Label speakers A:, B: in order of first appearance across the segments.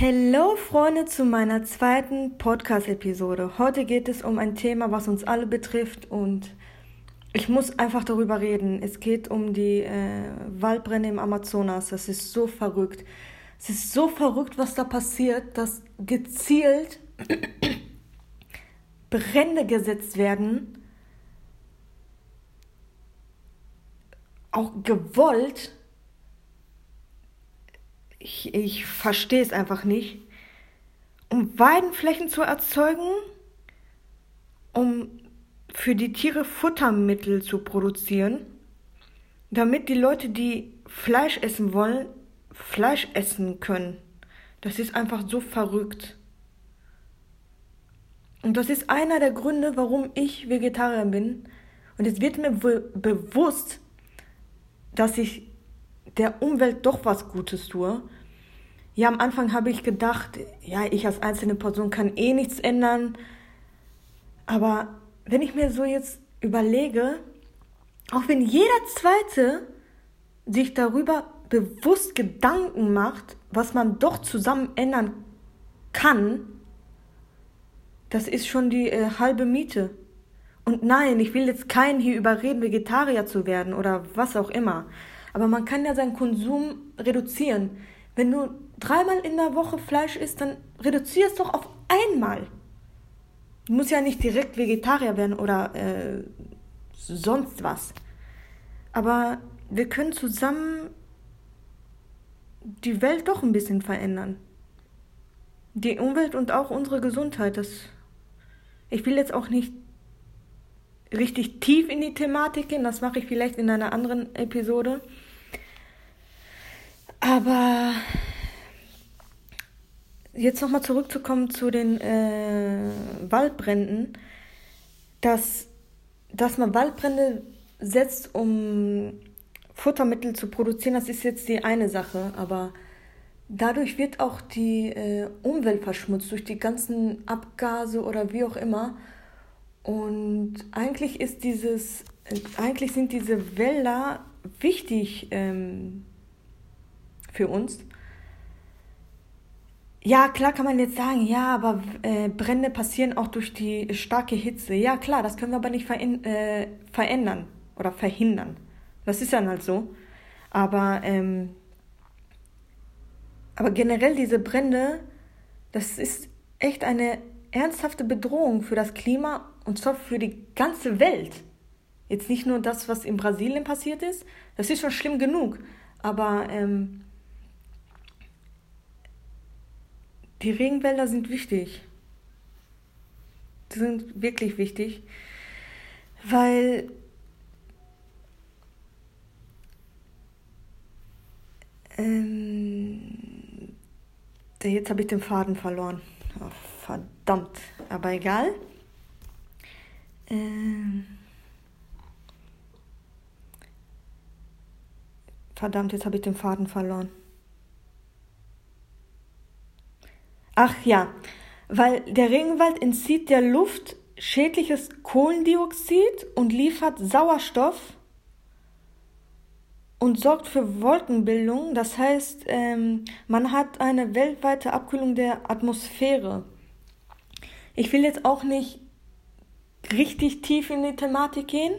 A: Hallo Freunde zu meiner zweiten Podcast-Episode. Heute geht es um ein Thema, was uns alle betrifft und ich muss einfach darüber reden. Es geht um die äh, Waldbrände im Amazonas. Das ist so verrückt. Es ist so verrückt, was da passiert, dass gezielt Brände gesetzt werden, auch gewollt ich, ich verstehe es einfach nicht. Um Weidenflächen zu erzeugen, um für die Tiere Futtermittel zu produzieren, damit die Leute, die Fleisch essen wollen, Fleisch essen können. Das ist einfach so verrückt. Und das ist einer der Gründe, warum ich Vegetarier bin. Und es wird mir bewusst, dass ich der Umwelt doch was Gutes tue. Ja, am Anfang habe ich gedacht, ja, ich als einzelne Person kann eh nichts ändern. Aber wenn ich mir so jetzt überlege, auch wenn jeder Zweite sich darüber bewusst Gedanken macht, was man doch zusammen ändern kann, das ist schon die äh, halbe Miete. Und nein, ich will jetzt keinen hier überreden, Vegetarier zu werden oder was auch immer. Aber man kann ja seinen Konsum reduzieren. Wenn du dreimal in der Woche Fleisch isst, dann reduzier es doch auf einmal. Du musst ja nicht direkt Vegetarier werden oder äh, sonst was. Aber wir können zusammen die Welt doch ein bisschen verändern. Die Umwelt und auch unsere Gesundheit. Das ich will jetzt auch nicht richtig tief in die Thematik gehen, das mache ich vielleicht in einer anderen Episode. Aber jetzt nochmal zurückzukommen zu den äh, Waldbränden, dass, dass man Waldbrände setzt, um Futtermittel zu produzieren, das ist jetzt die eine Sache, aber dadurch wird auch die äh, Umwelt verschmutzt durch die ganzen Abgase oder wie auch immer. Und eigentlich ist dieses, eigentlich sind diese Wälder wichtig ähm, für uns. Ja, klar kann man jetzt sagen, ja, aber äh, Brände passieren auch durch die starke Hitze. Ja, klar, das können wir aber nicht verin äh, verändern oder verhindern. Das ist dann halt so. Aber, ähm, aber generell diese Brände, das ist echt eine ernsthafte Bedrohung für das Klima und zwar für die ganze Welt. Jetzt nicht nur das, was in Brasilien passiert ist, das ist schon schlimm genug, aber ähm, die Regenwälder sind wichtig. Die sind wirklich wichtig, weil ähm, jetzt habe ich den Faden verloren. Oh, verdammt, aber egal. Ähm, verdammt, jetzt habe ich den Faden verloren. Ach ja, weil der Regenwald entzieht der Luft schädliches Kohlendioxid und liefert Sauerstoff und sorgt für Wolkenbildung. Das heißt, ähm, man hat eine weltweite Abkühlung der Atmosphäre. Ich will jetzt auch nicht richtig tief in die Thematik gehen.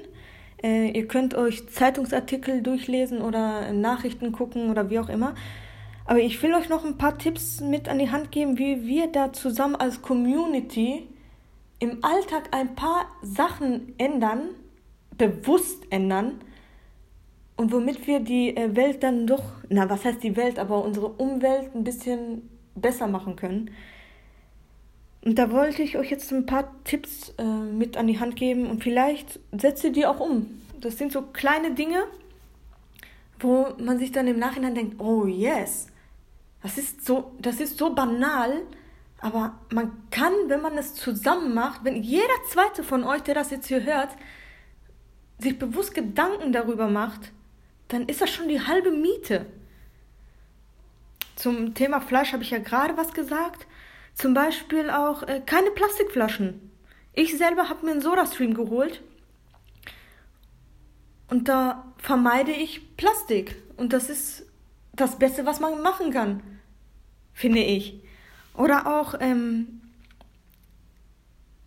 A: Äh, ihr könnt euch Zeitungsartikel durchlesen oder Nachrichten gucken oder wie auch immer. Aber ich will euch noch ein paar Tipps mit an die Hand geben, wie wir da zusammen als Community im Alltag ein paar Sachen ändern, bewusst ändern und womit wir die äh, Welt dann doch, na was heißt die Welt, aber unsere Umwelt ein bisschen besser machen können. Und da wollte ich euch jetzt ein paar Tipps äh, mit an die Hand geben und vielleicht setzt ihr die auch um. Das sind so kleine Dinge, wo man sich dann im Nachhinein denkt, oh yes, das ist so, das ist so banal, aber man kann, wenn man es zusammen macht, wenn jeder zweite von euch, der das jetzt hier hört, sich bewusst Gedanken darüber macht, dann ist das schon die halbe Miete. Zum Thema Fleisch habe ich ja gerade was gesagt. Zum Beispiel auch äh, keine Plastikflaschen. Ich selber habe mir einen Soda-Stream geholt und da vermeide ich Plastik. Und das ist das Beste, was man machen kann, finde ich. Oder auch ähm,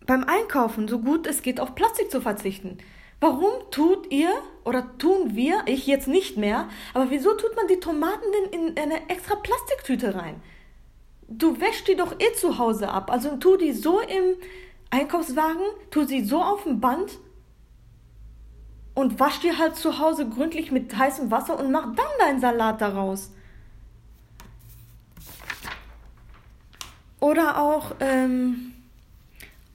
A: beim Einkaufen, so gut es geht, auf Plastik zu verzichten. Warum tut ihr oder tun wir, ich jetzt nicht mehr, aber wieso tut man die Tomaten denn in eine extra Plastiktüte rein? Du wäschst die doch eh zu Hause ab. Also tu die so im Einkaufswagen, tu sie so auf dem Band und wasch die halt zu Hause gründlich mit heißem Wasser und mach dann deinen Salat daraus. Oder auch ähm,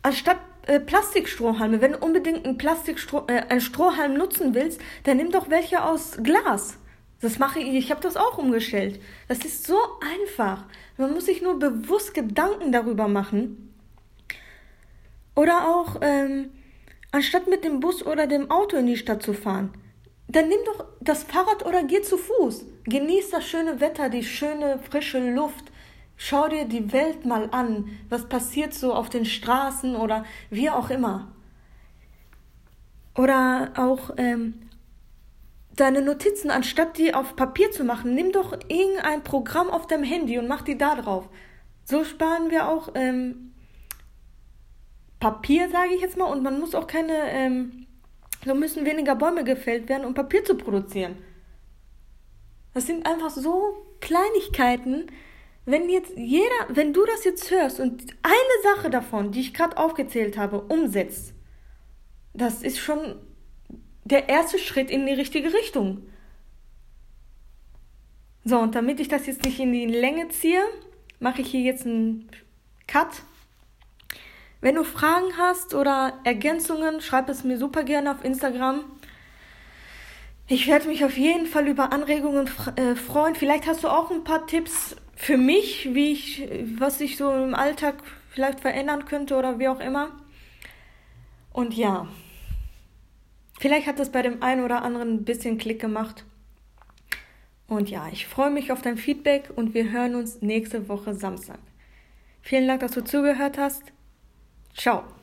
A: anstatt äh, Plastikstrohhalme, wenn du unbedingt einen Plastikstroh, äh, einen Strohhalm nutzen willst, dann nimm doch welche aus Glas. Das mache ich, ich habe das auch umgestellt. Das ist so einfach. Man muss sich nur bewusst Gedanken darüber machen. Oder auch, ähm, anstatt mit dem Bus oder dem Auto in die Stadt zu fahren, dann nimm doch das Fahrrad oder geh zu Fuß. Genieß das schöne Wetter, die schöne frische Luft. Schau dir die Welt mal an, was passiert so auf den Straßen oder wie auch immer. Oder auch ähm, deine Notizen, anstatt die auf Papier zu machen, nimm doch irgendein Programm auf deinem Handy und mach die da drauf. So sparen wir auch ähm, Papier, sage ich jetzt mal, und man muss auch keine, ähm, so müssen weniger Bäume gefällt werden, um Papier zu produzieren. Das sind einfach so Kleinigkeiten, wenn jetzt jeder, wenn du das jetzt hörst und eine Sache davon, die ich gerade aufgezählt habe, umsetzt, das ist schon der erste Schritt in die richtige Richtung. So, und damit ich das jetzt nicht in die Länge ziehe, mache ich hier jetzt einen Cut. Wenn du Fragen hast oder Ergänzungen, schreib es mir super gerne auf Instagram. Ich werde mich auf jeden Fall über Anregungen äh, freuen. Vielleicht hast du auch ein paar Tipps für mich, wie ich, was ich so im Alltag vielleicht verändern könnte oder wie auch immer. Und ja. Vielleicht hat das bei dem einen oder anderen ein bisschen Klick gemacht. Und ja, ich freue mich auf dein Feedback und wir hören uns nächste Woche Samstag. Vielen Dank, dass du zugehört hast. Tchau!